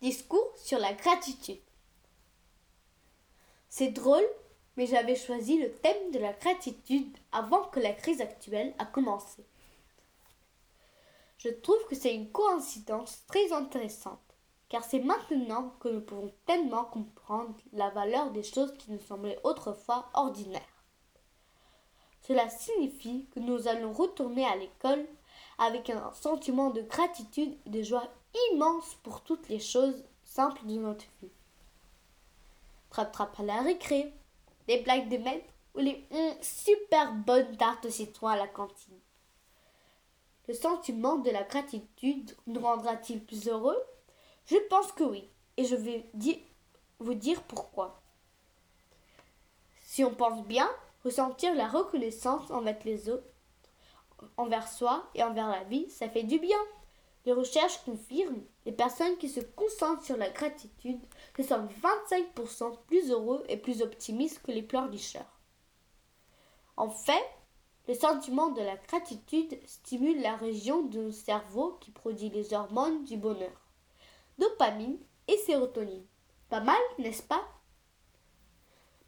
Discours sur la gratitude. C'est drôle, mais j'avais choisi le thème de la gratitude avant que la crise actuelle a commencé. Je trouve que c'est une coïncidence très intéressante, car c'est maintenant que nous pouvons tellement comprendre la valeur des choses qui nous semblaient autrefois ordinaires. Cela signifie que nous allons retourner à l'école avec un sentiment de gratitude et de joie immense pour toutes les choses simples de notre vie. Trap-trap à la récré, les blagues de maître ou les super bonnes tartes au citron à la cantine. Le sentiment de la gratitude nous rendra-t-il plus heureux? Je pense que oui, et je vais vous dire pourquoi. Si on pense bien, ressentir la reconnaissance envers les autres, envers soi et envers la vie, ça fait du bien. Les recherches confirment les personnes qui se concentrent sur la gratitude se sentent 25% plus heureux et plus optimistes que les pleurnicheurs. En fait, le sentiment de la gratitude stimule la région de notre cerveau qui produit les hormones du bonheur, dopamine et sérotonine. Pas mal, n'est-ce pas?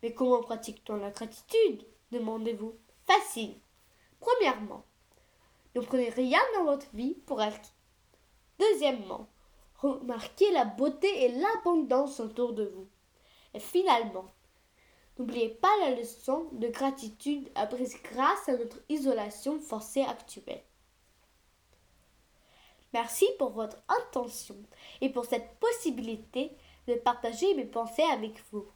Mais comment pratique-t-on la gratitude? Demandez-vous. Facile. Premièrement, ne prenez rien dans votre vie pour acquis. Deuxièmement, remarquez la beauté et l'abondance autour de vous. Et finalement, n'oubliez pas la leçon de gratitude apprise grâce à notre isolation forcée actuelle. Merci pour votre intention et pour cette possibilité de partager mes pensées avec vous.